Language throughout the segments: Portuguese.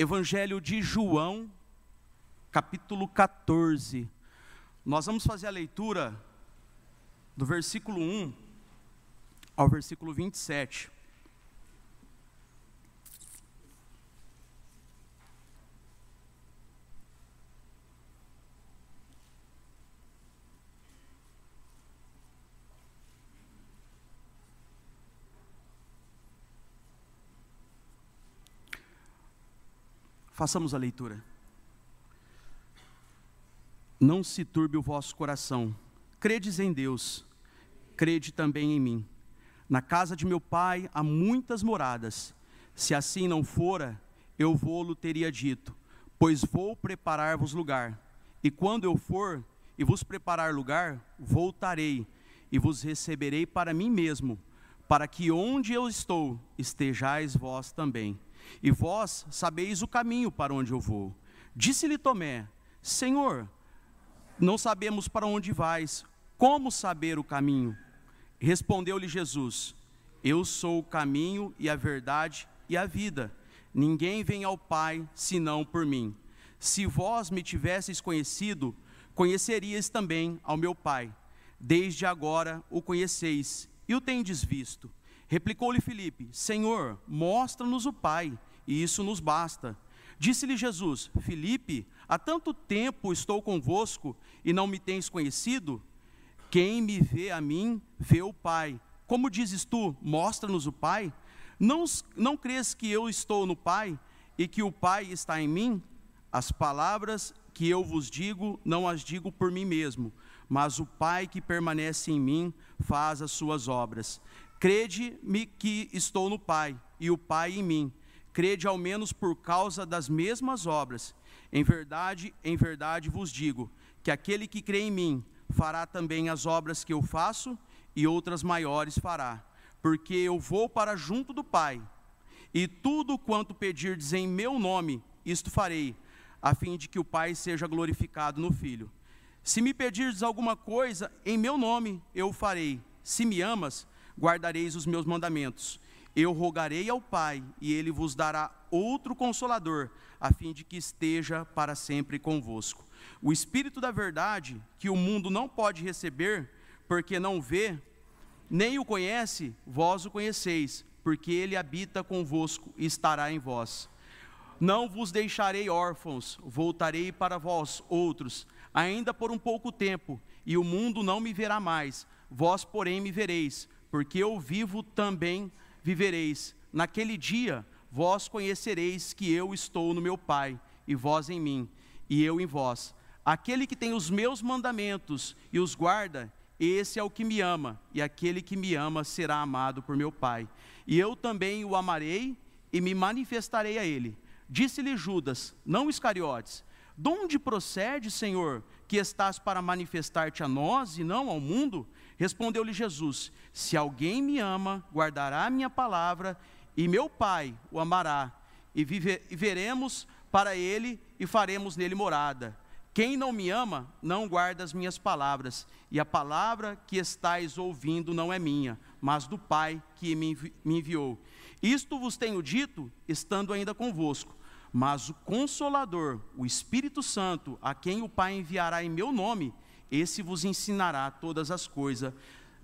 Evangelho de João, capítulo 14. Nós vamos fazer a leitura do versículo 1 ao versículo 27. Façamos a leitura. Não se turbe o vosso coração. Credes em Deus, crede também em mim. Na casa de meu pai há muitas moradas. Se assim não fora, eu vou-lo teria dito, pois vou preparar-vos lugar. E quando eu for e vos preparar lugar, voltarei e vos receberei para mim mesmo, para que onde eu estou estejais vós também e vós sabeis o caminho para onde eu vou. Disse-lhe Tomé: Senhor, não sabemos para onde vais, como saber o caminho? Respondeu-lhe Jesus: Eu sou o caminho e a verdade e a vida. Ninguém vem ao Pai senão por mim. Se vós me tivesseis conhecido, conhecerias também ao meu Pai. Desde agora o conheceis e o tendes visto. Replicou-lhe Filipe: Senhor, mostra-nos o Pai, e isso nos basta. Disse-lhe Jesus: Filipe, há tanto tempo estou convosco e não me tens conhecido? Quem me vê a mim, vê o Pai. Como dizes tu, mostra-nos o Pai? Não, não crês que eu estou no Pai e que o Pai está em mim? As palavras que eu vos digo, não as digo por mim mesmo, mas o Pai que permanece em mim faz as suas obras. Crede-me que estou no Pai, e o Pai em mim. Crede ao menos por causa das mesmas obras. Em verdade, em verdade vos digo, que aquele que crê em mim fará também as obras que eu faço, e outras maiores fará, porque eu vou para junto do Pai. E tudo quanto pedirdes em meu nome, isto farei, a fim de que o Pai seja glorificado no Filho. Se me pedirdes alguma coisa em meu nome, eu o farei. Se me amas, guardareis os meus mandamentos. Eu rogarei ao Pai, e ele vos dará outro consolador, a fim de que esteja para sempre convosco. O Espírito da Verdade, que o mundo não pode receber, porque não vê, nem o conhece, vós o conheceis, porque ele habita convosco e estará em vós. Não vos deixarei órfãos, voltarei para vós outros, ainda por um pouco tempo, e o mundo não me verá mais, vós, porém, me vereis porque eu vivo também vivereis. Naquele dia vós conhecereis que eu estou no meu Pai, e vós em mim, e eu em vós. Aquele que tem os meus mandamentos e os guarda, esse é o que me ama, e aquele que me ama será amado por meu Pai. E eu também o amarei e me manifestarei a ele. Disse-lhe Judas, não Iscariotes: De onde procede, Senhor, que estás para manifestar-te a nós e não ao mundo? Respondeu-lhe Jesus: Se alguém me ama, guardará a minha palavra, e meu Pai o amará, e, vive, e veremos para ele e faremos nele morada. Quem não me ama, não guarda as minhas palavras, e a palavra que estáis ouvindo não é minha, mas do Pai que me enviou. Isto vos tenho dito, estando ainda convosco. Mas o Consolador, o Espírito Santo, a quem o Pai enviará em meu nome, esse vos ensinará todas as coisas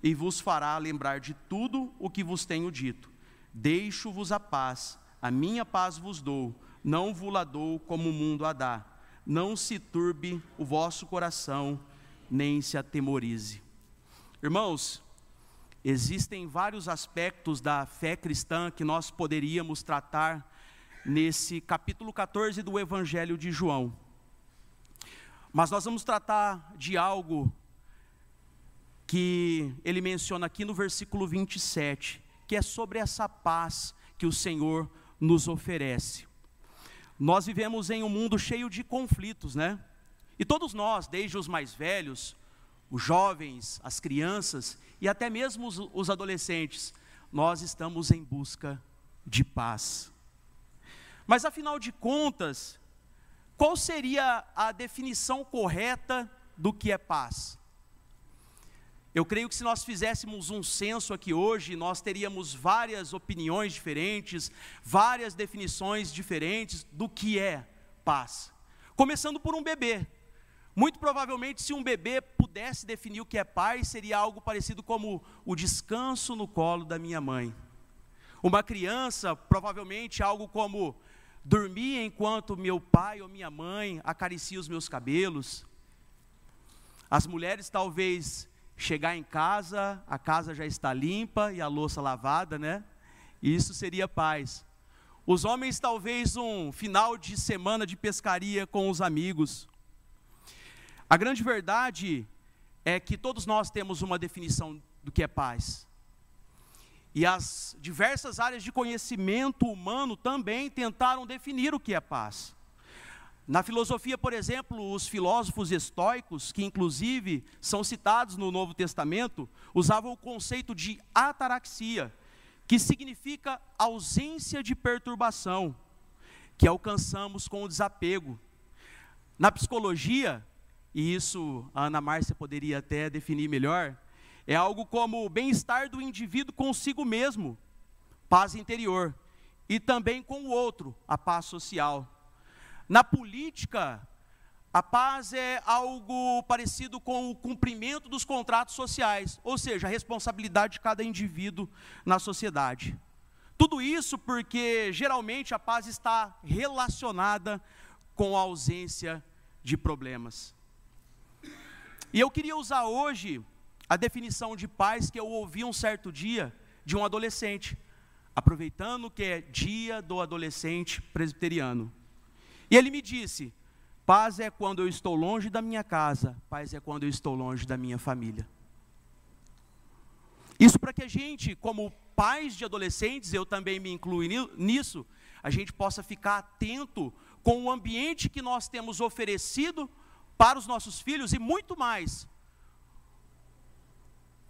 e vos fará lembrar de tudo o que vos tenho dito. Deixo-vos a paz, a minha paz vos dou, não vos la dou como o mundo a dá. Não se turbe o vosso coração, nem se atemorize. Irmãos, existem vários aspectos da fé cristã que nós poderíamos tratar nesse capítulo 14 do Evangelho de João. Mas nós vamos tratar de algo que ele menciona aqui no versículo 27, que é sobre essa paz que o Senhor nos oferece. Nós vivemos em um mundo cheio de conflitos, né? E todos nós, desde os mais velhos, os jovens, as crianças e até mesmo os, os adolescentes, nós estamos em busca de paz. Mas afinal de contas, qual seria a definição correta do que é paz? Eu creio que se nós fizéssemos um censo aqui hoje, nós teríamos várias opiniões diferentes, várias definições diferentes do que é paz. Começando por um bebê. Muito provavelmente, se um bebê pudesse definir o que é paz, seria algo parecido como o descanso no colo da minha mãe. Uma criança, provavelmente algo como dormir enquanto meu pai ou minha mãe acaricia os meus cabelos. As mulheres talvez chegar em casa, a casa já está limpa e a louça lavada, né? Isso seria paz. Os homens, talvez um final de semana de pescaria com os amigos. A grande verdade é que todos nós temos uma definição do que é paz. E as diversas áreas de conhecimento humano também tentaram definir o que é paz. Na filosofia, por exemplo, os filósofos estoicos, que inclusive são citados no Novo Testamento, usavam o conceito de ataraxia, que significa ausência de perturbação, que alcançamos com o desapego. Na psicologia, e isso a Ana Márcia poderia até definir melhor, é algo como o bem-estar do indivíduo consigo mesmo, paz interior, e também com o outro, a paz social. Na política, a paz é algo parecido com o cumprimento dos contratos sociais, ou seja, a responsabilidade de cada indivíduo na sociedade. Tudo isso porque geralmente a paz está relacionada com a ausência de problemas. E eu queria usar hoje a definição de paz que eu ouvi um certo dia de um adolescente, aproveitando que é dia do adolescente presbiteriano. E ele me disse: paz é quando eu estou longe da minha casa, paz é quando eu estou longe da minha família. Isso para que a gente, como pais de adolescentes, eu também me incluo nisso, a gente possa ficar atento com o ambiente que nós temos oferecido para os nossos filhos e muito mais.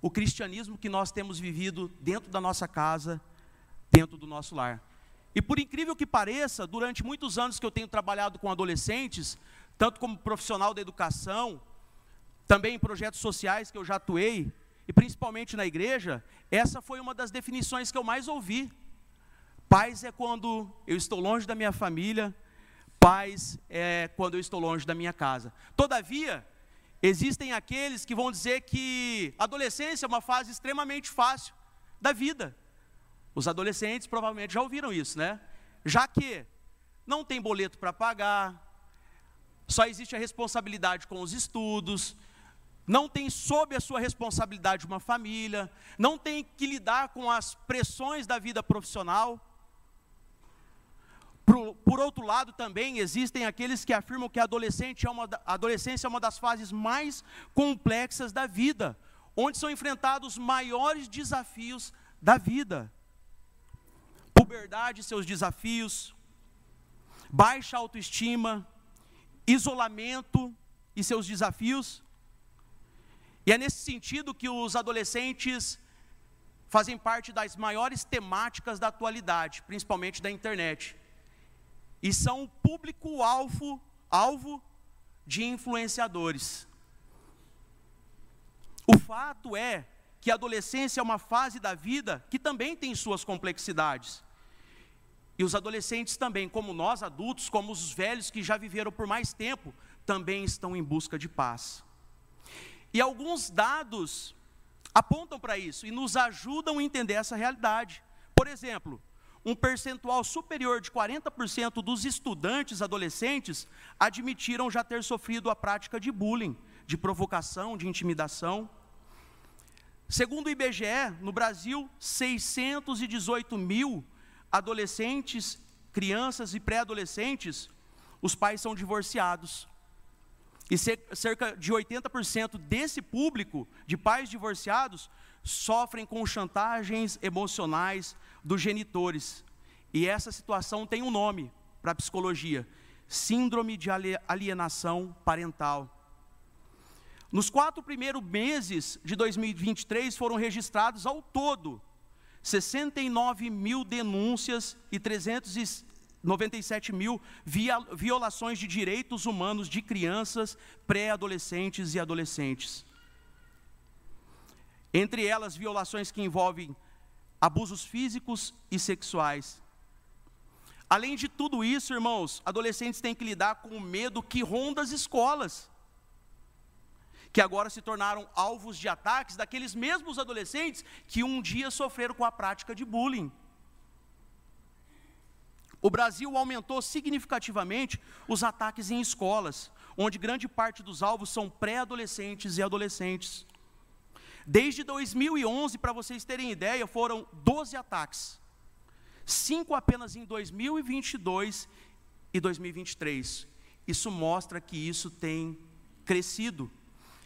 O cristianismo que nós temos vivido dentro da nossa casa, dentro do nosso lar. E por incrível que pareça, durante muitos anos que eu tenho trabalhado com adolescentes, tanto como profissional da educação, também em projetos sociais que eu já atuei, e principalmente na igreja, essa foi uma das definições que eu mais ouvi. Paz é quando eu estou longe da minha família, paz é quando eu estou longe da minha casa. Todavia, existem aqueles que vão dizer que a adolescência é uma fase extremamente fácil da vida. Os adolescentes provavelmente já ouviram isso, né? Já que não tem boleto para pagar, só existe a responsabilidade com os estudos, não tem sob a sua responsabilidade uma família, não tem que lidar com as pressões da vida profissional. Por, por, outro lado, também existem aqueles que afirmam que a, adolescente é uma, a adolescência é uma das fases mais complexas da vida, onde são enfrentados os maiores desafios da vida puberdade seus desafios, baixa autoestima, isolamento e seus desafios. E é nesse sentido que os adolescentes fazem parte das maiores temáticas da atualidade, principalmente da internet. E são o público-alvo alvo de influenciadores. O fato é que a adolescência é uma fase da vida que também tem suas complexidades. E os adolescentes também, como nós adultos, como os velhos que já viveram por mais tempo, também estão em busca de paz. E alguns dados apontam para isso e nos ajudam a entender essa realidade. Por exemplo, um percentual superior de 40% dos estudantes adolescentes admitiram já ter sofrido a prática de bullying, de provocação, de intimidação. Segundo o IBGE, no Brasil, 618 mil adolescentes, crianças e pré-adolescentes, os pais são divorciados. E cerca de 80% desse público de pais divorciados sofrem com chantagens emocionais dos genitores. E essa situação tem um nome para a psicologia: Síndrome de alienação parental. Nos quatro primeiros meses de 2023 foram registrados ao todo 69 mil denúncias e 397 mil violações de direitos humanos de crianças, pré-adolescentes e adolescentes. entre elas violações que envolvem abusos físicos e sexuais. Além de tudo isso, irmãos, adolescentes têm que lidar com o medo que ronda as escolas, que agora se tornaram alvos de ataques daqueles mesmos adolescentes que um dia sofreram com a prática de bullying. O Brasil aumentou significativamente os ataques em escolas, onde grande parte dos alvos são pré-adolescentes e adolescentes. Desde 2011, para vocês terem ideia, foram 12 ataques cinco apenas em 2022 e 2023. Isso mostra que isso tem crescido,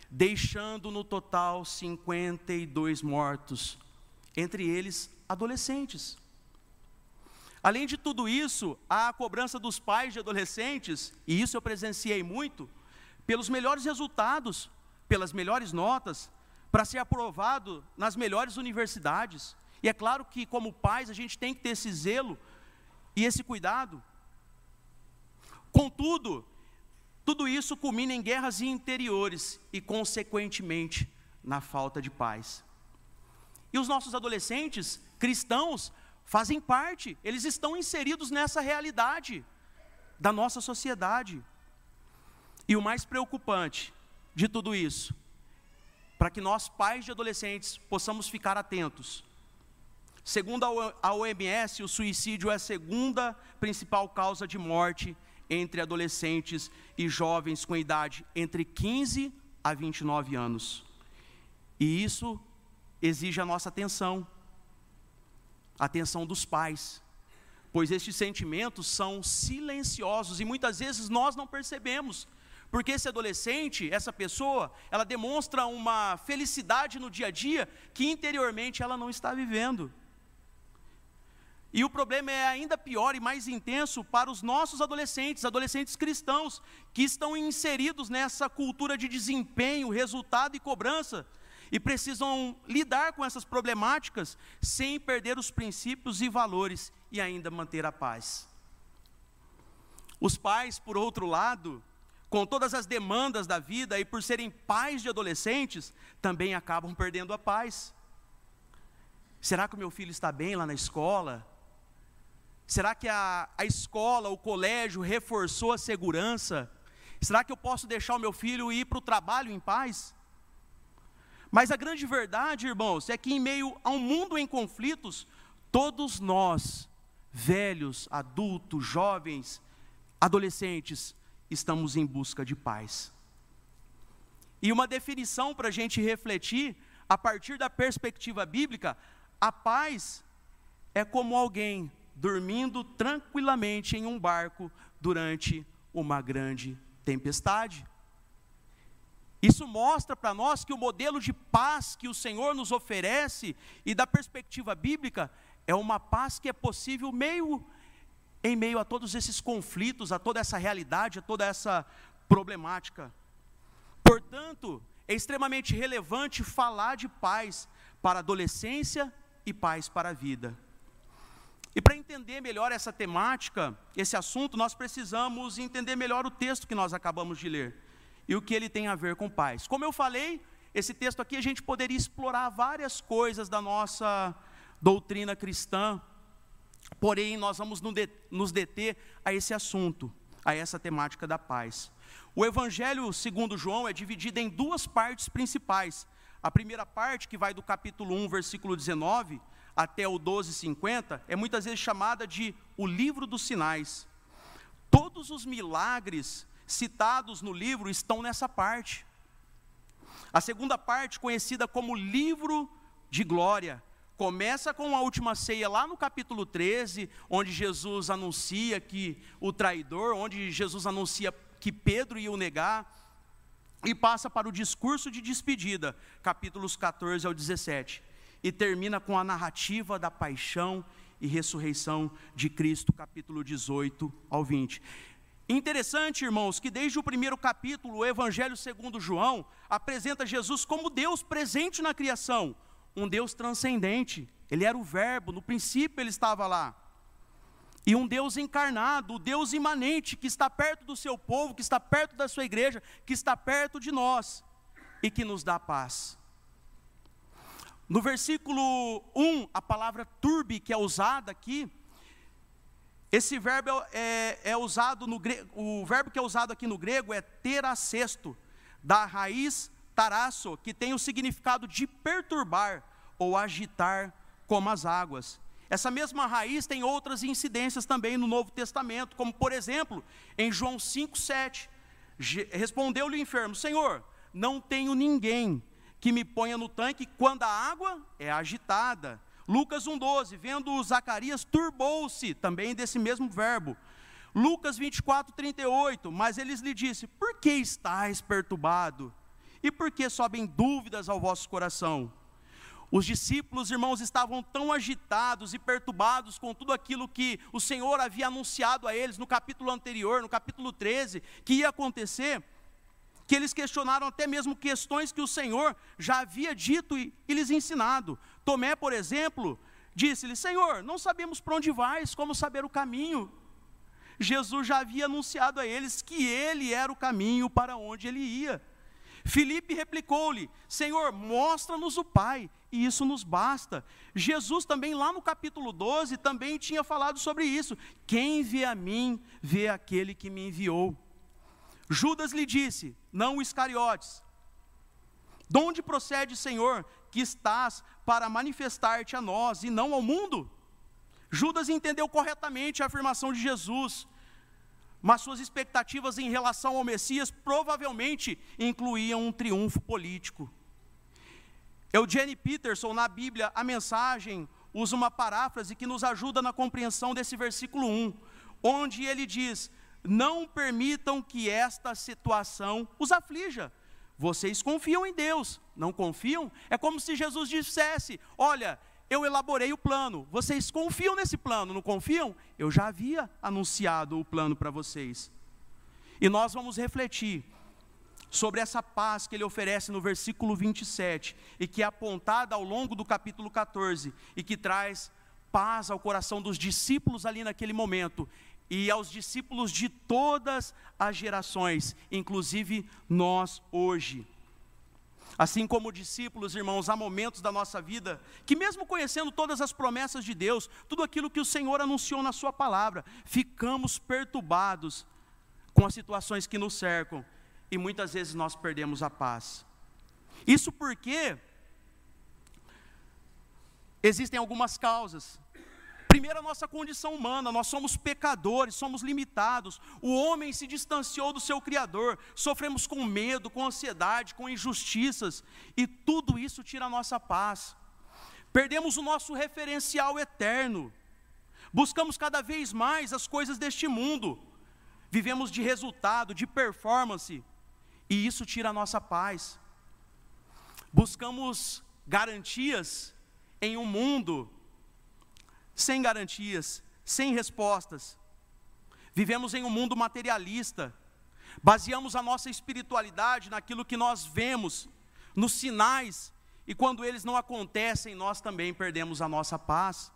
deixando no total 52 mortos, entre eles adolescentes. Além de tudo isso, há a cobrança dos pais de adolescentes, e isso eu presenciei muito, pelos melhores resultados, pelas melhores notas, para ser aprovado nas melhores universidades. E é claro que, como pais, a gente tem que ter esse zelo e esse cuidado. Contudo, tudo isso culmina em guerras interiores e, consequentemente, na falta de paz. E os nossos adolescentes cristãos fazem parte, eles estão inseridos nessa realidade da nossa sociedade. E o mais preocupante de tudo isso, para que nós, pais de adolescentes, possamos ficar atentos, Segundo a OMS, o suicídio é a segunda principal causa de morte entre adolescentes e jovens com idade entre 15 a 29 anos. E isso exige a nossa atenção, a atenção dos pais, pois estes sentimentos são silenciosos e muitas vezes nós não percebemos. Porque esse adolescente, essa pessoa, ela demonstra uma felicidade no dia a dia que interiormente ela não está vivendo. E o problema é ainda pior e mais intenso para os nossos adolescentes, adolescentes cristãos, que estão inseridos nessa cultura de desempenho, resultado e cobrança, e precisam lidar com essas problemáticas sem perder os princípios e valores e ainda manter a paz. Os pais, por outro lado, com todas as demandas da vida e por serem pais de adolescentes, também acabam perdendo a paz. Será que o meu filho está bem lá na escola? Será que a, a escola, o colégio reforçou a segurança? Será que eu posso deixar o meu filho ir para o trabalho em paz? Mas a grande verdade, irmãos, é que em meio a um mundo em conflitos, todos nós, velhos, adultos, jovens, adolescentes, estamos em busca de paz. E uma definição para a gente refletir, a partir da perspectiva bíblica, a paz é como alguém dormindo tranquilamente em um barco durante uma grande tempestade. Isso mostra para nós que o modelo de paz que o Senhor nos oferece e da perspectiva bíblica é uma paz que é possível meio em meio a todos esses conflitos, a toda essa realidade, a toda essa problemática. Portanto, é extremamente relevante falar de paz para a adolescência e paz para a vida. E para entender melhor essa temática, esse assunto, nós precisamos entender melhor o texto que nós acabamos de ler e o que ele tem a ver com paz. Como eu falei, esse texto aqui a gente poderia explorar várias coisas da nossa doutrina cristã, porém nós vamos nos deter a esse assunto, a essa temática da paz. O Evangelho segundo João é dividido em duas partes principais. A primeira parte, que vai do capítulo 1, versículo 19, até o 12:50 é muitas vezes chamada de o livro dos sinais. Todos os milagres citados no livro estão nessa parte. A segunda parte, conhecida como livro de glória, começa com a última ceia lá no capítulo 13, onde Jesus anuncia que o traidor, onde Jesus anuncia que Pedro ia o negar, e passa para o discurso de despedida, capítulos 14 ao 17 e termina com a narrativa da paixão e ressurreição de Cristo, capítulo 18 ao 20. Interessante, irmãos, que desde o primeiro capítulo, o Evangelho segundo João apresenta Jesus como Deus presente na criação, um Deus transcendente. Ele era o Verbo, no princípio ele estava lá. E um Deus encarnado, o Deus imanente, que está perto do seu povo, que está perto da sua igreja, que está perto de nós e que nos dá paz. No versículo 1, a palavra turbe, que é usada aqui, esse verbo é, é usado no grego, o verbo que é usado aqui no grego é teracesto, da raiz tarasso, que tem o significado de perturbar ou agitar como as águas. Essa mesma raiz tem outras incidências também no Novo Testamento, como por exemplo, em João 5:7, respondeu-lhe o enfermo: Senhor, não tenho ninguém que me ponha no tanque quando a água é agitada. Lucas 1,12, vendo Zacarias, turbou-se, também desse mesmo verbo. Lucas 24, 38, mas eles lhe disse: Por que estáis perturbado? E por que sobem dúvidas ao vosso coração? Os discípulos, irmãos, estavam tão agitados e perturbados com tudo aquilo que o Senhor havia anunciado a eles no capítulo anterior, no capítulo 13, que ia acontecer, que eles questionaram até mesmo questões que o Senhor já havia dito e, e lhes ensinado. Tomé, por exemplo, disse-lhe: Senhor, não sabemos para onde vais, como saber o caminho? Jesus já havia anunciado a eles que ele era o caminho para onde ele ia. Filipe replicou-lhe: Senhor, mostra-nos o Pai, e isso nos basta. Jesus também, lá no capítulo 12, também tinha falado sobre isso. Quem vê a mim, vê aquele que me enviou. Judas lhe disse, não Iscariotes: De onde procede, Senhor, que estás para manifestar-te a nós e não ao mundo? Judas entendeu corretamente a afirmação de Jesus, mas suas expectativas em relação ao Messias provavelmente incluíam um triunfo político. Eugene Peterson, na Bíblia, a mensagem, usa uma paráfrase que nos ajuda na compreensão desse versículo 1, onde ele diz: não permitam que esta situação os aflija. Vocês confiam em Deus, não confiam? É como se Jesus dissesse: Olha, eu elaborei o plano, vocês confiam nesse plano, não confiam? Eu já havia anunciado o plano para vocês. E nós vamos refletir sobre essa paz que ele oferece no versículo 27 e que é apontada ao longo do capítulo 14 e que traz paz ao coração dos discípulos ali naquele momento e aos discípulos de todas as gerações, inclusive nós hoje. Assim como discípulos, irmãos, há momentos da nossa vida que, mesmo conhecendo todas as promessas de Deus, tudo aquilo que o Senhor anunciou na Sua palavra, ficamos perturbados com as situações que nos cercam e muitas vezes nós perdemos a paz. Isso porque existem algumas causas Primeiro, a nossa condição humana, nós somos pecadores, somos limitados. O homem se distanciou do seu Criador, sofremos com medo, com ansiedade, com injustiças, e tudo isso tira a nossa paz. Perdemos o nosso referencial eterno, buscamos cada vez mais as coisas deste mundo, vivemos de resultado, de performance, e isso tira a nossa paz. Buscamos garantias em um mundo sem garantias, sem respostas. Vivemos em um mundo materialista, baseamos a nossa espiritualidade naquilo que nós vemos, nos sinais, e quando eles não acontecem, nós também perdemos a nossa paz.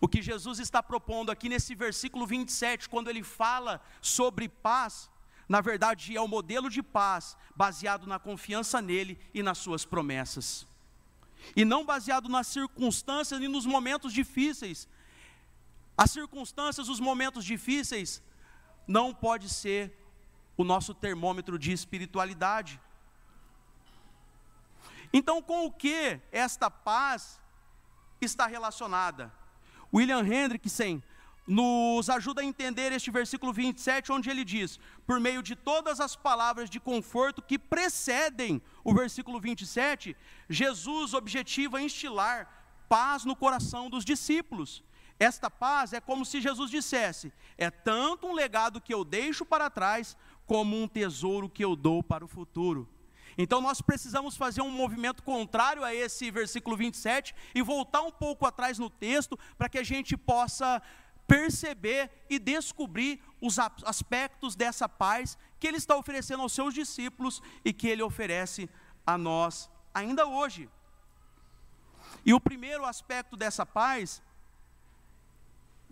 O que Jesus está propondo aqui nesse versículo 27, quando ele fala sobre paz, na verdade é o modelo de paz baseado na confiança nele e nas suas promessas e não baseado nas circunstâncias e nos momentos difíceis. As circunstâncias, os momentos difíceis, não pode ser o nosso termômetro de espiritualidade. Então, com o que esta paz está relacionada? William Hendrickson nos ajuda a entender este versículo 27, onde ele diz: por meio de todas as palavras de conforto que precedem o versículo 27, Jesus objetiva instilar paz no coração dos discípulos. Esta paz é como se Jesus dissesse: é tanto um legado que eu deixo para trás, como um tesouro que eu dou para o futuro. Então nós precisamos fazer um movimento contrário a esse versículo 27 e voltar um pouco atrás no texto para que a gente possa perceber e descobrir os aspectos dessa paz que ele está oferecendo aos seus discípulos e que ele oferece a nós ainda hoje. E o primeiro aspecto dessa paz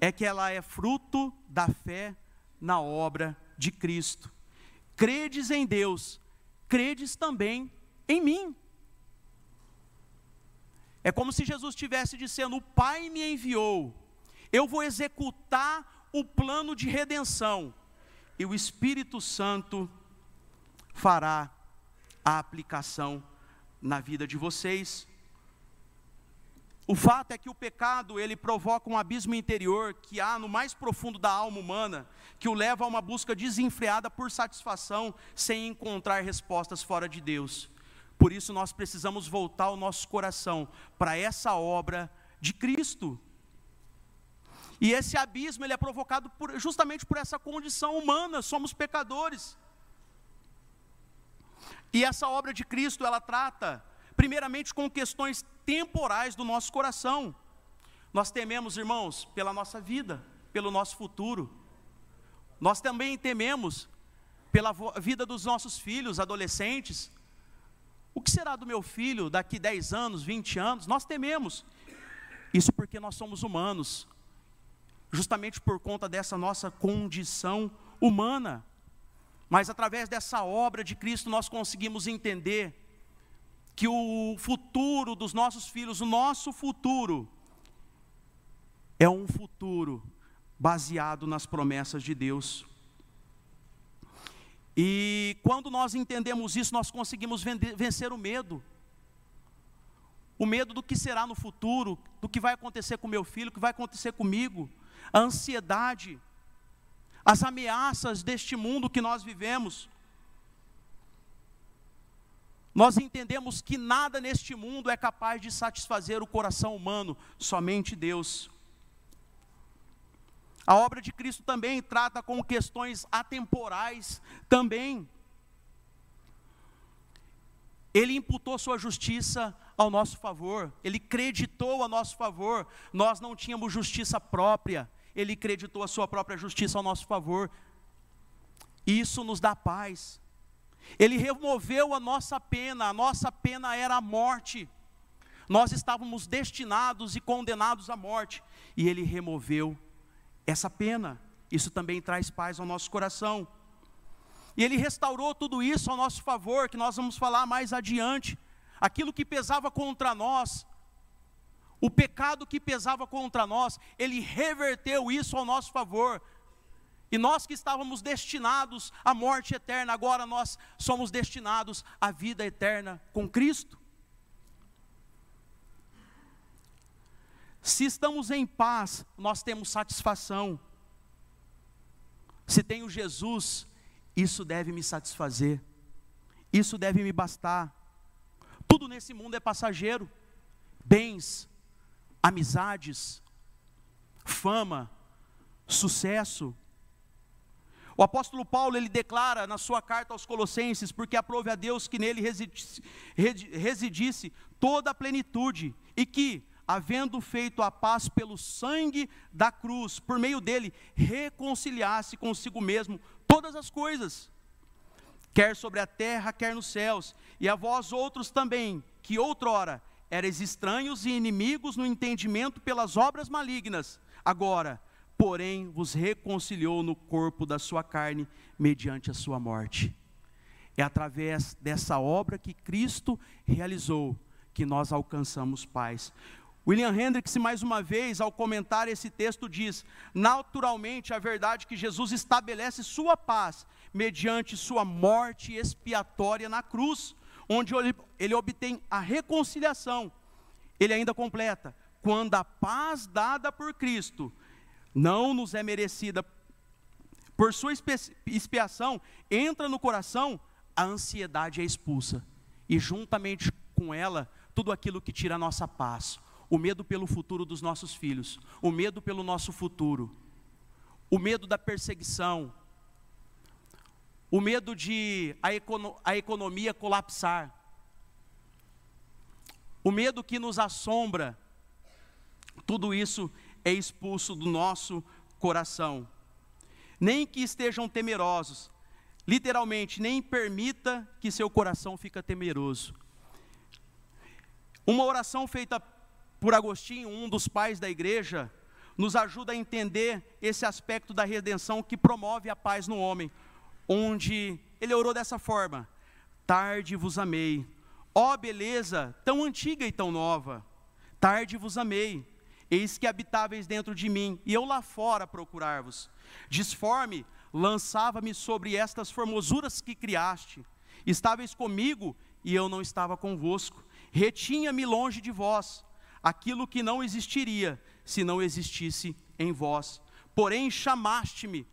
é que ela é fruto da fé na obra de Cristo. Credes em Deus, credes também em mim. É como se Jesus estivesse dizendo: O Pai me enviou, eu vou executar o plano de redenção, e o Espírito Santo fará a aplicação na vida de vocês. O fato é que o pecado, ele provoca um abismo interior que há no mais profundo da alma humana, que o leva a uma busca desenfreada por satisfação, sem encontrar respostas fora de Deus. Por isso nós precisamos voltar o nosso coração para essa obra de Cristo. E esse abismo ele é provocado por, justamente por essa condição humana, somos pecadores. E essa obra de Cristo, ela trata primeiramente com questões temporais do nosso coração. Nós tememos, irmãos, pela nossa vida, pelo nosso futuro. Nós também tememos pela vida dos nossos filhos, adolescentes. O que será do meu filho daqui 10 anos, 20 anos? Nós tememos. Isso porque nós somos humanos. Justamente por conta dessa nossa condição humana. Mas através dessa obra de Cristo nós conseguimos entender que o futuro dos nossos filhos, o nosso futuro, é um futuro baseado nas promessas de Deus. E quando nós entendemos isso, nós conseguimos vencer o medo. O medo do que será no futuro, do que vai acontecer com meu filho, do que vai acontecer comigo, a ansiedade, as ameaças deste mundo que nós vivemos nós entendemos que nada neste mundo é capaz de satisfazer o coração humano, somente Deus. A obra de Cristo também trata com questões atemporais também. Ele imputou sua justiça ao nosso favor, ele creditou a nosso favor. Nós não tínhamos justiça própria, ele creditou a sua própria justiça ao nosso favor. Isso nos dá paz. Ele removeu a nossa pena, a nossa pena era a morte. Nós estávamos destinados e condenados à morte, e Ele removeu essa pena. Isso também traz paz ao nosso coração. E Ele restaurou tudo isso ao nosso favor, que nós vamos falar mais adiante. Aquilo que pesava contra nós, o pecado que pesava contra nós, Ele reverteu isso ao nosso favor, e nós que estávamos destinados à morte eterna, agora nós somos destinados à vida eterna com Cristo. Se estamos em paz, nós temos satisfação. Se tenho Jesus, isso deve me satisfazer, isso deve me bastar. Tudo nesse mundo é passageiro: bens, amizades, fama, sucesso, o apóstolo Paulo ele declara na sua carta aos Colossenses, porque aprove a Deus que nele residisse, residisse toda a plenitude e que, havendo feito a paz pelo sangue da cruz, por meio dele, reconciliasse consigo mesmo todas as coisas, quer sobre a terra, quer nos céus, e a vós outros também, que outrora eres estranhos e inimigos no entendimento pelas obras malignas, agora porém vos reconciliou no corpo da sua carne mediante a sua morte. É através dessa obra que Cristo realizou que nós alcançamos paz. William Hendricks, mais uma vez, ao comentar esse texto, diz: naturalmente, a verdade que Jesus estabelece sua paz mediante sua morte expiatória na cruz, onde ele obtém a reconciliação. Ele ainda completa: quando a paz dada por Cristo não nos é merecida. Por sua expiação, entra no coração, a ansiedade é expulsa. E juntamente com ela, tudo aquilo que tira a nossa paz. O medo pelo futuro dos nossos filhos, o medo pelo nosso futuro, o medo da perseguição, o medo de a, econo a economia colapsar, o medo que nos assombra, tudo isso é expulso do nosso coração. Nem que estejam temerosos, literalmente, nem permita que seu coração fique temeroso. Uma oração feita por Agostinho, um dos pais da igreja, nos ajuda a entender esse aspecto da redenção que promove a paz no homem, onde ele orou dessa forma: Tarde vos amei, ó beleza tão antiga e tão nova, Tarde vos amei, eis que habitáveis dentro de mim, e eu lá fora procurar-vos. Disforme, lançava-me sobre estas formosuras que criaste. Estáveis comigo, e eu não estava convosco. Retinha-me longe de vós, aquilo que não existiria, se não existisse em vós. Porém, chamaste-me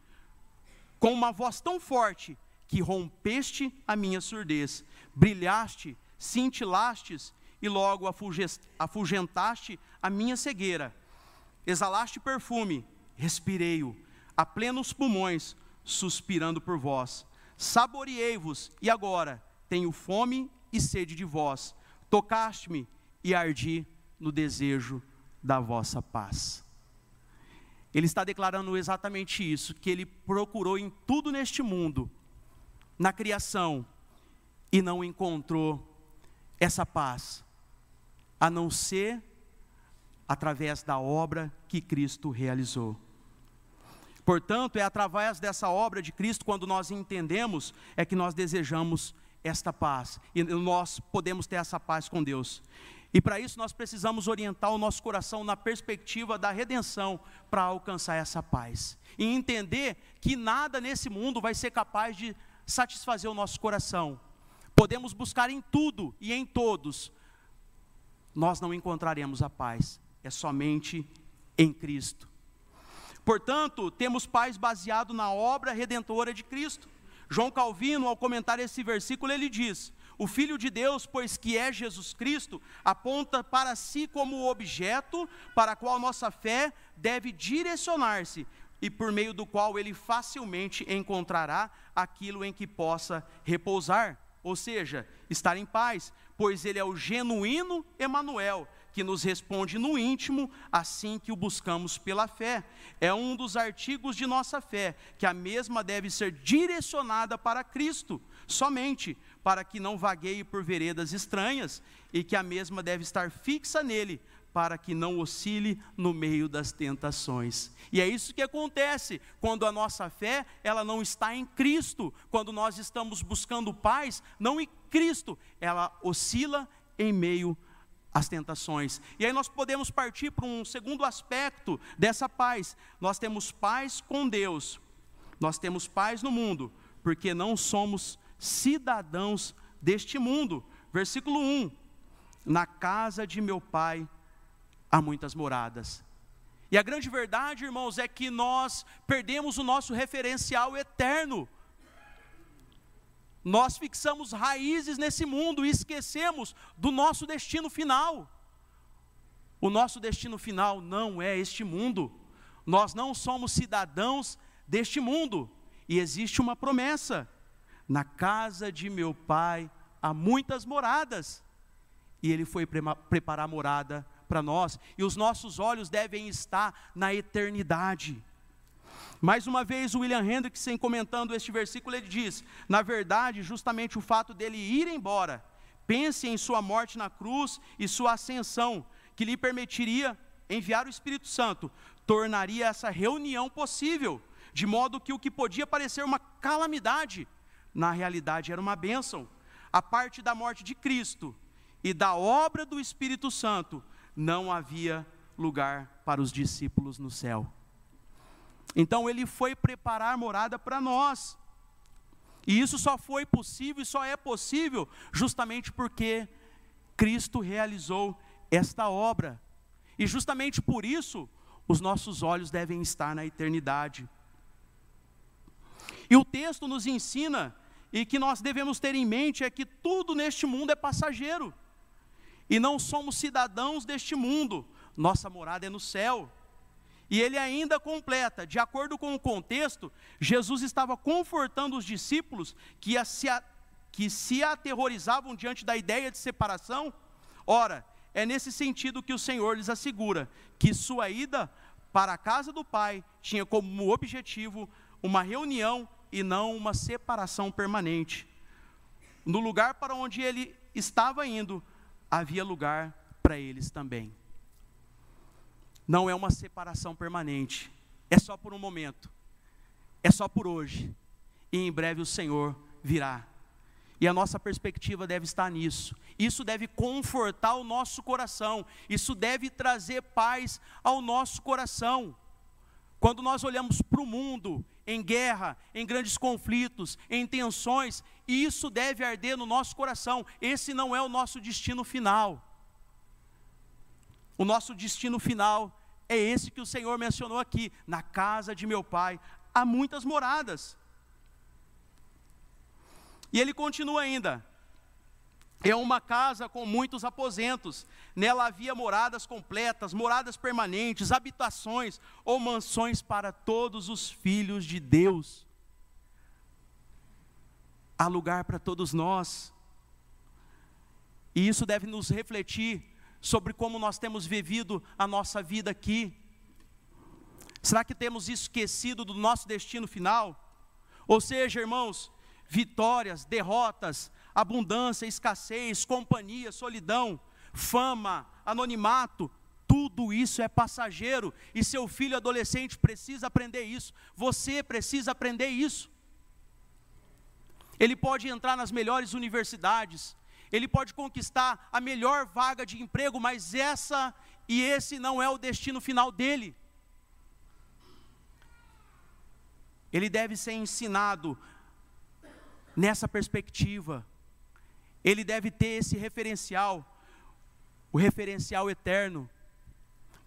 com uma voz tão forte que rompeste a minha surdez, brilhaste, cintilastes e logo afugentaste a minha cegueira. Exalaste perfume, respirei-o, a plenos pulmões, suspirando por vós. Saboreei-vos, e agora tenho fome e sede de vós. Tocaste-me e ardi no desejo da vossa paz. Ele está declarando exatamente isso, que ele procurou em tudo neste mundo, na criação, e não encontrou essa paz, a não ser através da obra que Cristo realizou. Portanto, é através dessa obra de Cristo, quando nós entendemos, é que nós desejamos esta paz, e nós podemos ter essa paz com Deus. E para isso nós precisamos orientar o nosso coração na perspectiva da redenção para alcançar essa paz. E entender que nada nesse mundo vai ser capaz de satisfazer o nosso coração. Podemos buscar em tudo e em todos, nós não encontraremos a paz, é somente em Cristo. Portanto, temos paz baseado na obra redentora de Cristo. João Calvino, ao comentar esse versículo, ele diz: O Filho de Deus, pois que é Jesus Cristo, aponta para si como o objeto para a qual nossa fé deve direcionar-se e por meio do qual ele facilmente encontrará aquilo em que possa repousar, ou seja, estar em paz, pois ele é o genuíno Emanuel, que nos responde no íntimo assim que o buscamos pela fé. É um dos artigos de nossa fé, que a mesma deve ser direcionada para Cristo, somente, para que não vagueie por veredas estranhas, e que a mesma deve estar fixa nele, para que não oscile no meio das tentações. E é isso que acontece quando a nossa fé, ela não está em Cristo, quando nós estamos buscando paz, não em Cristo, ela oscila em meio as tentações. E aí nós podemos partir para um segundo aspecto dessa paz. Nós temos paz com Deus, nós temos paz no mundo, porque não somos cidadãos deste mundo. Versículo 1: Na casa de meu pai há muitas moradas. E a grande verdade, irmãos, é que nós perdemos o nosso referencial eterno nós fixamos raízes nesse mundo e esquecemos do nosso destino final. O nosso destino final não é este mundo. Nós não somos cidadãos deste mundo. E existe uma promessa: na casa de meu pai há muitas moradas. E ele foi preparar morada para nós, e os nossos olhos devem estar na eternidade. Mais uma vez, o William Hendrickson, comentando este versículo, ele diz: na verdade, justamente o fato dele ir embora, pense em sua morte na cruz e sua ascensão, que lhe permitiria enviar o Espírito Santo, tornaria essa reunião possível, de modo que o que podia parecer uma calamidade, na realidade era uma bênção. A parte da morte de Cristo e da obra do Espírito Santo, não havia lugar para os discípulos no céu. Então ele foi preparar morada para nós. E isso só foi possível e só é possível justamente porque Cristo realizou esta obra. E justamente por isso, os nossos olhos devem estar na eternidade. E o texto nos ensina, e que nós devemos ter em mente, é que tudo neste mundo é passageiro. E não somos cidadãos deste mundo, nossa morada é no céu. E ele ainda completa, de acordo com o contexto, Jesus estava confortando os discípulos que, se, que se aterrorizavam diante da ideia de separação. Ora, é nesse sentido que o Senhor lhes assegura que sua ida para a casa do Pai tinha como objetivo uma reunião e não uma separação permanente. No lugar para onde ele estava indo, havia lugar para eles também não é uma separação permanente, é só por um momento, é só por hoje, e em breve o Senhor virá. E a nossa perspectiva deve estar nisso, Isso deve confortar o nosso coração, isso deve trazer paz ao nosso coração. Quando nós olhamos para o mundo, em guerra, em grandes conflitos, em tensões, isso deve arder no nosso coração. Esse não é o nosso destino final. O nosso destino final é esse que o Senhor mencionou aqui: na casa de meu pai há muitas moradas. E ele continua ainda: é uma casa com muitos aposentos. Nela havia moradas completas, moradas permanentes, habitações ou mansões para todos os filhos de Deus. Há lugar para todos nós. E isso deve nos refletir sobre como nós temos vivido a nossa vida aqui. Será que temos esquecido do nosso destino final? Ou seja, irmãos, vitórias, derrotas, abundância, escassez, companhia, solidão, fama, anonimato, tudo isso é passageiro e seu filho adolescente precisa aprender isso. Você precisa aprender isso. Ele pode entrar nas melhores universidades, ele pode conquistar a melhor vaga de emprego, mas essa e esse não é o destino final dele. Ele deve ser ensinado nessa perspectiva. Ele deve ter esse referencial, o referencial eterno.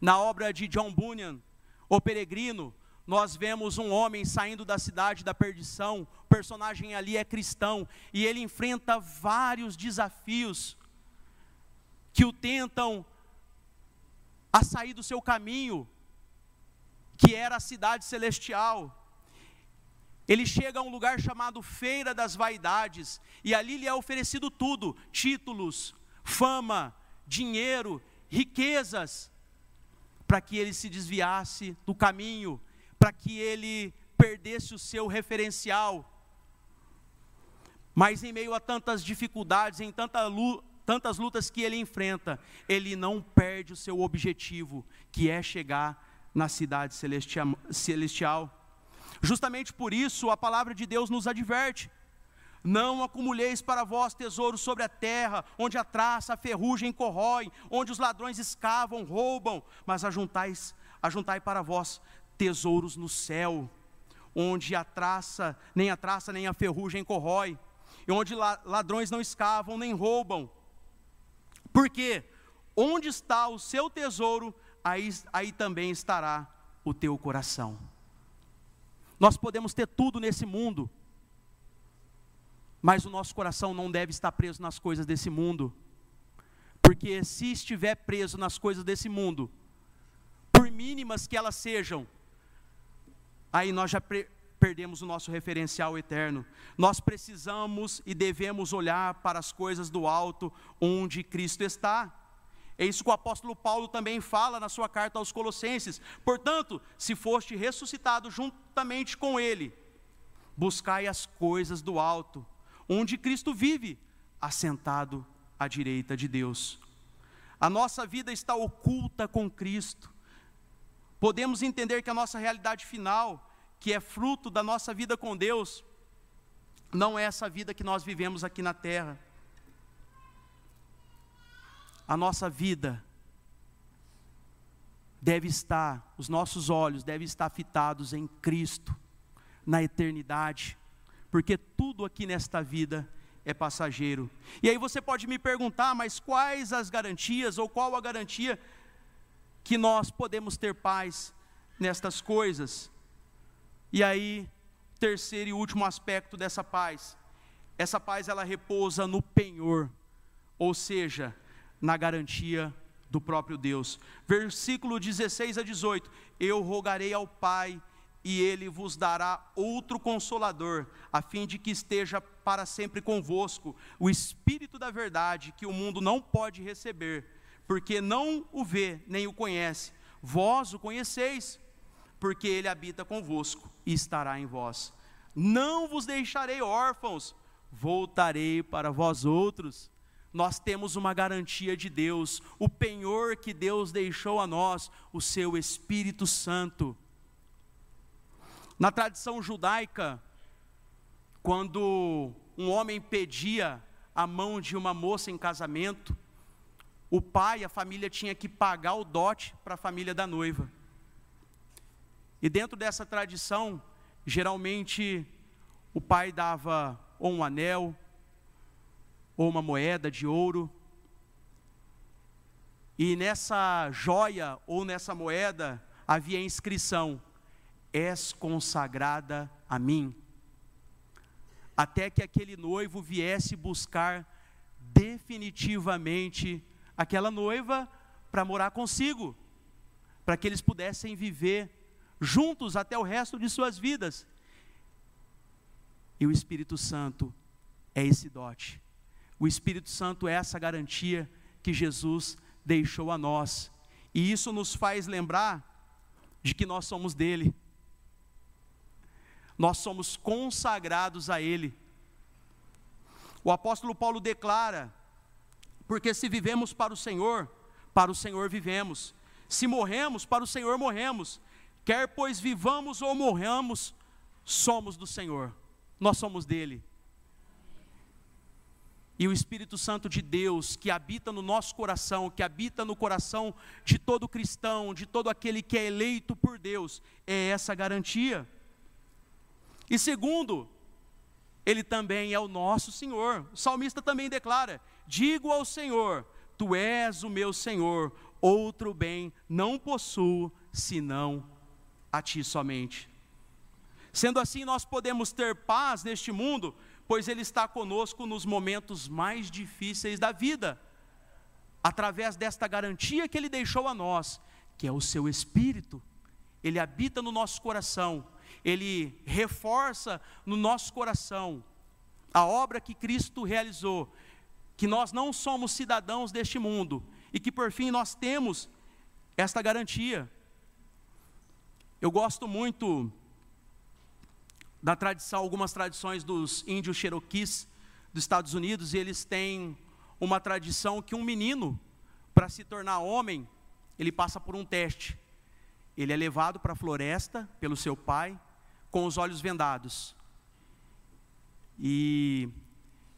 Na obra de John Bunyan, O Peregrino, nós vemos um homem saindo da cidade da perdição, o personagem ali é cristão, e ele enfrenta vários desafios que o tentam a sair do seu caminho, que era a cidade celestial. Ele chega a um lugar chamado Feira das Vaidades, e ali lhe é oferecido tudo: títulos, fama, dinheiro, riquezas, para que ele se desviasse do caminho, para que ele perdesse o seu referencial. Mas em meio a tantas dificuldades, em tanta tantas lutas que ele enfrenta, ele não perde o seu objetivo, que é chegar na cidade celestial. Justamente por isso a palavra de Deus nos adverte: não acumuleis para vós tesouros sobre a terra, onde a traça, a ferrugem corrói, onde os ladrões escavam, roubam, mas ajuntais, ajuntai para vós tesouros no céu, onde a traça, nem a traça, nem a ferrugem corrói, e onde ladrões não escavam, nem roubam. Porque onde está o seu tesouro, aí, aí também estará o teu coração. Nós podemos ter tudo nesse mundo, mas o nosso coração não deve estar preso nas coisas desse mundo, porque se estiver preso nas coisas desse mundo, por mínimas que elas sejam, aí nós já perdemos o nosso referencial eterno. Nós precisamos e devemos olhar para as coisas do alto, onde Cristo está. É isso que o apóstolo Paulo também fala na sua carta aos Colossenses. Portanto, se foste ressuscitado juntamente com Ele, buscai as coisas do alto, onde Cristo vive, assentado à direita de Deus. A nossa vida está oculta com Cristo. Podemos entender que a nossa realidade final, que é fruto da nossa vida com Deus, não é essa vida que nós vivemos aqui na terra a nossa vida deve estar, os nossos olhos devem estar fitados em Cristo, na eternidade, porque tudo aqui nesta vida é passageiro. E aí você pode me perguntar, mas quais as garantias, ou qual a garantia que nós podemos ter paz nestas coisas? E aí, terceiro e último aspecto dessa paz, essa paz ela repousa no penhor, ou seja, na garantia do próprio Deus. Versículo 16 a 18: Eu rogarei ao Pai, e ele vos dará outro consolador, a fim de que esteja para sempre convosco, o Espírito da Verdade, que o mundo não pode receber, porque não o vê nem o conhece. Vós o conheceis, porque ele habita convosco e estará em vós. Não vos deixarei órfãos, voltarei para vós outros nós temos uma garantia de Deus, o penhor que Deus deixou a nós, o seu Espírito Santo. Na tradição judaica, quando um homem pedia a mão de uma moça em casamento, o pai, a família tinha que pagar o dote para a família da noiva. E dentro dessa tradição, geralmente o pai dava ou um anel, ou uma moeda de ouro, e nessa joia ou nessa moeda havia a inscrição: És consagrada a mim. Até que aquele noivo viesse buscar definitivamente aquela noiva para morar consigo, para que eles pudessem viver juntos até o resto de suas vidas. E o Espírito Santo é esse dote. O Espírito Santo é essa garantia que Jesus deixou a nós. E isso nos faz lembrar de que nós somos dele. Nós somos consagrados a ele. O apóstolo Paulo declara: porque se vivemos para o Senhor, para o Senhor vivemos. Se morremos, para o Senhor morremos. Quer pois vivamos ou morramos, somos do Senhor. Nós somos dele. E o Espírito Santo de Deus, que habita no nosso coração, que habita no coração de todo cristão, de todo aquele que é eleito por Deus, é essa garantia. E segundo, ele também é o nosso Senhor. O salmista também declara: Digo ao Senhor, Tu és o meu Senhor, outro bem não possuo senão a Ti somente. Sendo assim, nós podemos ter paz neste mundo, pois Ele está conosco nos momentos mais difíceis da vida, através desta garantia que Ele deixou a nós, que é o Seu Espírito. Ele habita no nosso coração, Ele reforça no nosso coração a obra que Cristo realizou, que nós não somos cidadãos deste mundo e que por fim nós temos esta garantia. Eu gosto muito da tradição, algumas tradições dos índios Cherokees dos Estados Unidos, e eles têm uma tradição que um menino, para se tornar homem, ele passa por um teste. Ele é levado para a floresta pelo seu pai, com os olhos vendados. E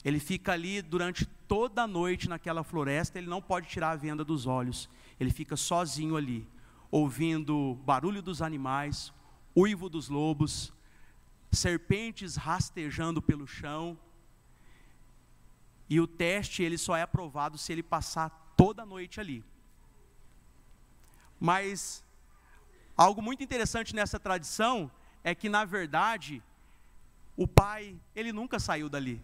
ele fica ali durante toda a noite naquela floresta, ele não pode tirar a venda dos olhos. Ele fica sozinho ali, ouvindo barulho dos animais, uivo dos lobos, serpentes rastejando pelo chão. E o teste ele só é aprovado se ele passar toda a noite ali. Mas algo muito interessante nessa tradição é que na verdade o pai, ele nunca saiu dali.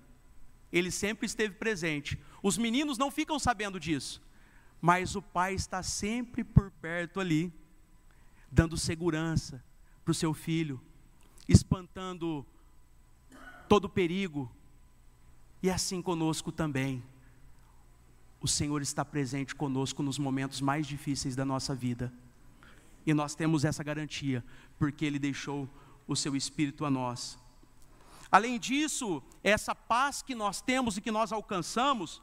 Ele sempre esteve presente. Os meninos não ficam sabendo disso, mas o pai está sempre por perto ali, dando segurança para o seu filho, espantando todo perigo, e assim conosco também. O Senhor está presente conosco nos momentos mais difíceis da nossa vida. E nós temos essa garantia, porque Ele deixou o seu Espírito a nós. Além disso, essa paz que nós temos e que nós alcançamos,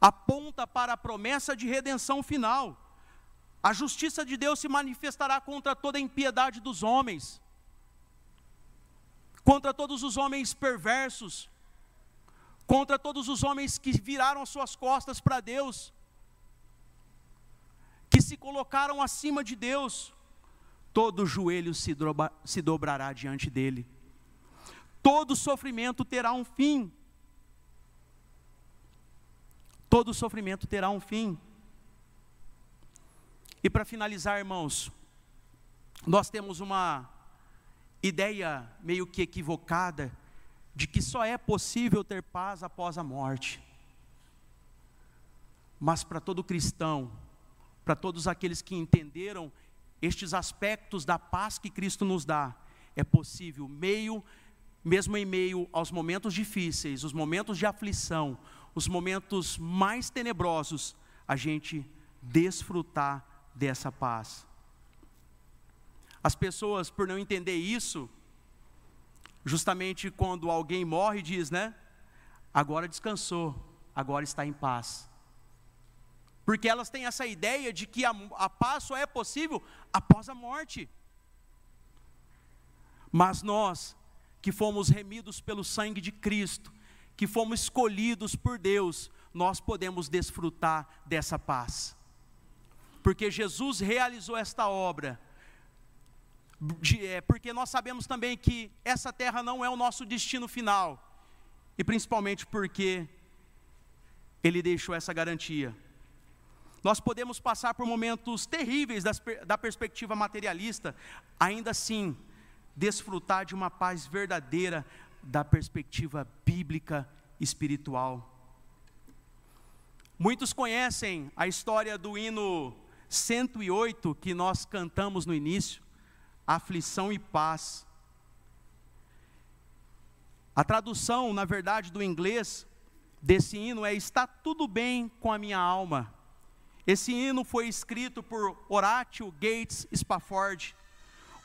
aponta para a promessa de redenção final. A justiça de Deus se manifestará contra toda a impiedade dos homens contra todos os homens perversos, contra todos os homens que viraram as suas costas para Deus, que se colocaram acima de Deus, todo joelho se, dobra, se dobrará diante dele, todo sofrimento terá um fim. Todo sofrimento terá um fim. E para finalizar, irmãos, nós temos uma ideia meio que equivocada de que só é possível ter paz após a morte. Mas para todo cristão, para todos aqueles que entenderam estes aspectos da paz que Cristo nos dá, é possível, meio, mesmo em meio aos momentos difíceis, os momentos de aflição, os momentos mais tenebrosos, a gente desfrutar dessa paz. As pessoas, por não entender isso, justamente quando alguém morre, diz, né? Agora descansou, agora está em paz. Porque elas têm essa ideia de que a, a paz só é possível após a morte. Mas nós, que fomos remidos pelo sangue de Cristo, que fomos escolhidos por Deus, nós podemos desfrutar dessa paz. Porque Jesus realizou esta obra, porque nós sabemos também que essa terra não é o nosso destino final, e principalmente porque Ele deixou essa garantia. Nós podemos passar por momentos terríveis das, da perspectiva materialista, ainda assim, desfrutar de uma paz verdadeira da perspectiva bíblica espiritual. Muitos conhecem a história do hino 108 que nós cantamos no início, aflição e paz. A tradução, na verdade, do inglês desse hino é: Está tudo bem com a minha alma. Esse hino foi escrito por Horatio Gates Spafford,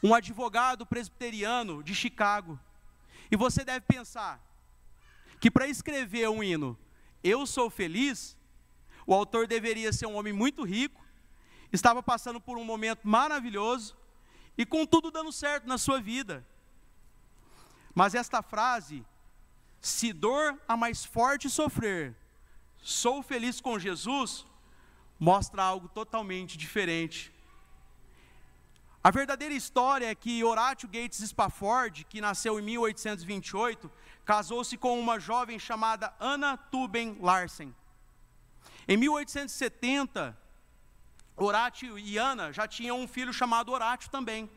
um advogado presbiteriano de Chicago. E você deve pensar que para escrever um hino, Eu sou feliz, o autor deveria ser um homem muito rico, estava passando por um momento maravilhoso e com tudo dando certo na sua vida. Mas esta frase, se dor a mais forte sofrer, sou feliz com Jesus, mostra algo totalmente diferente. A verdadeira história é que Horatio Gates Spafford, que nasceu em 1828, casou-se com uma jovem chamada Anna Tuben Larsen. Em 1870, Horatio e Ana já tinham um filho chamado Horatio também,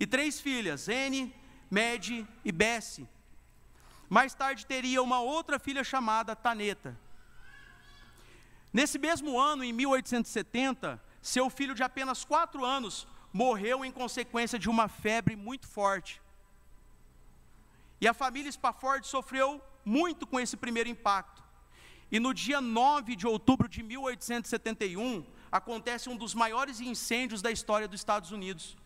e três filhas, N, Med e Bessie. Mais tarde teria uma outra filha chamada Taneta. Nesse mesmo ano, em 1870, seu filho de apenas quatro anos morreu em consequência de uma febre muito forte. E a família Spafford sofreu muito com esse primeiro impacto. E no dia 9 de outubro de 1871, acontece um dos maiores incêndios da história dos Estados Unidos.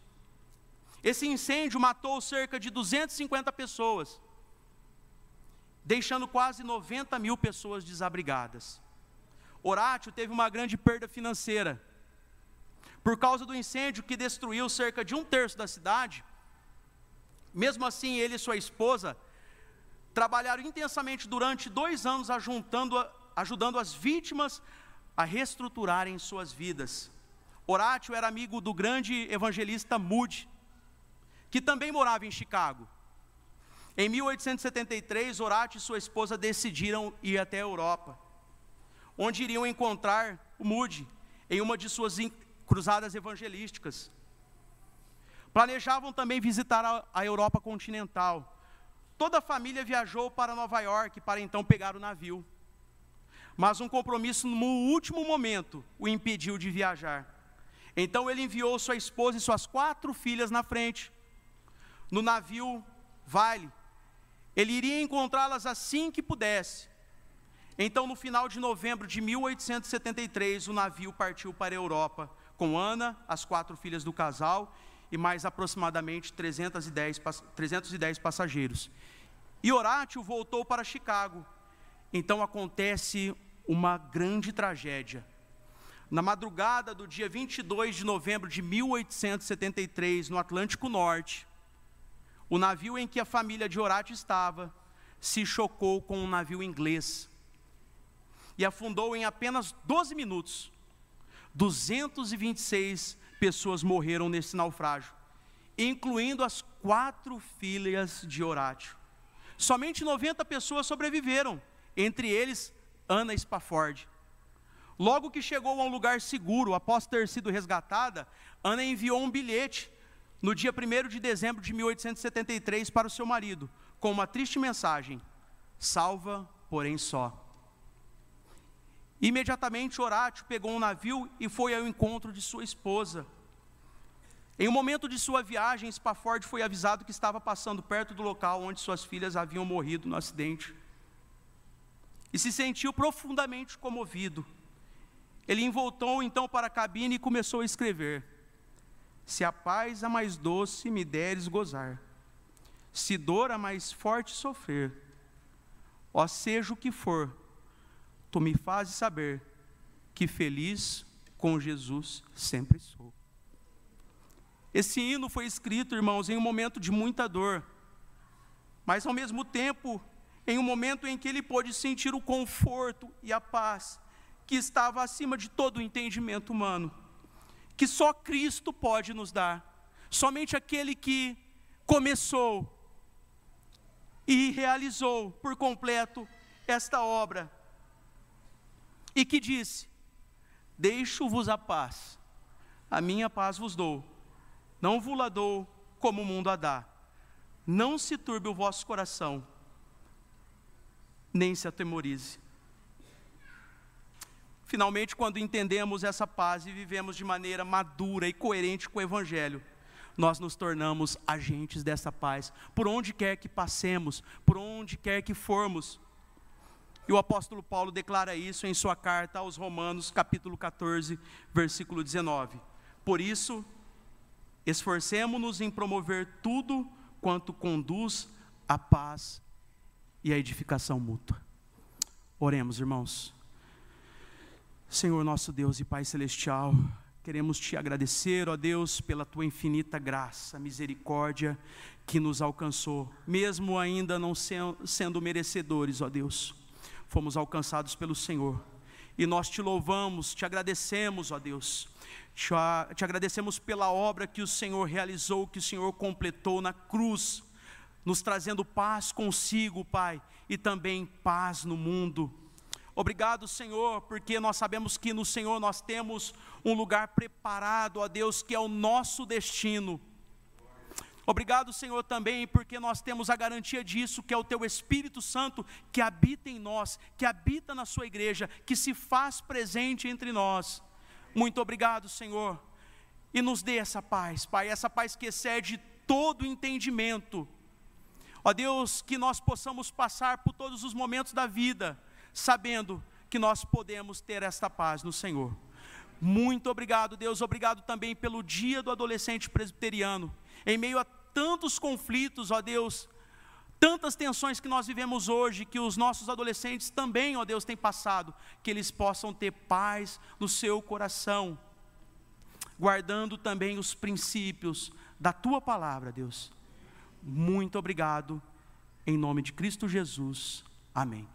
Esse incêndio matou cerca de 250 pessoas, deixando quase 90 mil pessoas desabrigadas. Horácio teve uma grande perda financeira. Por causa do incêndio que destruiu cerca de um terço da cidade, mesmo assim, ele e sua esposa trabalharam intensamente durante dois anos ajudando as vítimas a reestruturarem suas vidas. Horácio era amigo do grande evangelista Moody, que também morava em Chicago. Em 1873, Horácio e sua esposa decidiram ir até a Europa onde iriam encontrar o Moody em uma de suas cruzadas evangelísticas. Planejavam também visitar a, Europa continental. Toda a família viajou para Nova York para então pegar o navio. Mas um compromisso no último momento o impediu de viajar. Então ele enviou sua esposa e suas quatro filhas na frente. No navio Vale. Ele iria encontrá-las assim que pudesse. Então, no final de novembro de 1873, o navio partiu para a Europa, com Ana, as quatro filhas do casal e mais aproximadamente 310, 310 passageiros. E Horácio voltou para Chicago. Então acontece uma grande tragédia. Na madrugada do dia 22 de novembro de 1873, no Atlântico Norte, o navio em que a família de Horácio estava se chocou com um navio inglês e afundou em apenas 12 minutos. 226 pessoas morreram nesse naufrágio, incluindo as quatro filhas de Horácio. Somente 90 pessoas sobreviveram, entre eles Ana Spafford. Logo que chegou a um lugar seguro, após ter sido resgatada, Ana enviou um bilhete no dia 1 de dezembro de 1873 para o seu marido, com uma triste mensagem: salva, porém só. Imediatamente Horácio pegou um navio e foi ao encontro de sua esposa. Em um momento de sua viagem, Spafford foi avisado que estava passando perto do local onde suas filhas haviam morrido no acidente. E se sentiu profundamente comovido. Ele voltou então para a cabine e começou a escrever: Se a paz a mais doce me deres gozar, se dor a mais forte sofrer, ó seja o que for, tu me fazes saber que feliz com Jesus sempre sou. Esse hino foi escrito, irmãos, em um momento de muita dor, mas ao mesmo tempo em um momento em que ele pôde sentir o conforto e a paz que estava acima de todo o entendimento humano, que só Cristo pode nos dar. Somente aquele que começou e realizou por completo esta obra, e que disse: Deixo-vos a paz, a minha paz vos dou, não vos la dou como o mundo a dá. Não se turbe o vosso coração, nem se atemorize. Finalmente, quando entendemos essa paz e vivemos de maneira madura e coerente com o Evangelho, nós nos tornamos agentes dessa paz, por onde quer que passemos, por onde quer que formos. E o apóstolo Paulo declara isso em sua carta aos Romanos, capítulo 14, versículo 19. Por isso, esforcemo-nos em promover tudo quanto conduz à paz e à edificação mútua. Oremos, irmãos. Senhor nosso Deus e Pai celestial, queremos te agradecer, ó Deus, pela tua infinita graça, misericórdia que nos alcançou, mesmo ainda não sendo merecedores, ó Deus. Fomos alcançados pelo Senhor. E nós te louvamos, te agradecemos, ó Deus. Te, te agradecemos pela obra que o Senhor realizou, que o Senhor completou na cruz nos trazendo paz consigo, Pai, e também paz no mundo. Obrigado, Senhor, porque nós sabemos que no Senhor nós temos um lugar preparado, ó Deus, que é o nosso destino. Obrigado, Senhor, também porque nós temos a garantia disso, que é o Teu Espírito Santo que habita em nós, que habita na Sua igreja, que se faz presente entre nós. Muito obrigado, Senhor, e nos dê essa paz, Pai, essa paz que excede todo entendimento Ó Deus, que nós possamos passar por todos os momentos da vida, sabendo que nós podemos ter esta paz no Senhor. Muito obrigado, Deus. Obrigado também pelo dia do adolescente presbiteriano. Em meio a tantos conflitos, ó Deus, tantas tensões que nós vivemos hoje, que os nossos adolescentes também, ó Deus, têm passado, que eles possam ter paz no seu coração, guardando também os princípios da tua palavra, Deus muito obrigado. Em nome de Cristo Jesus. Amém.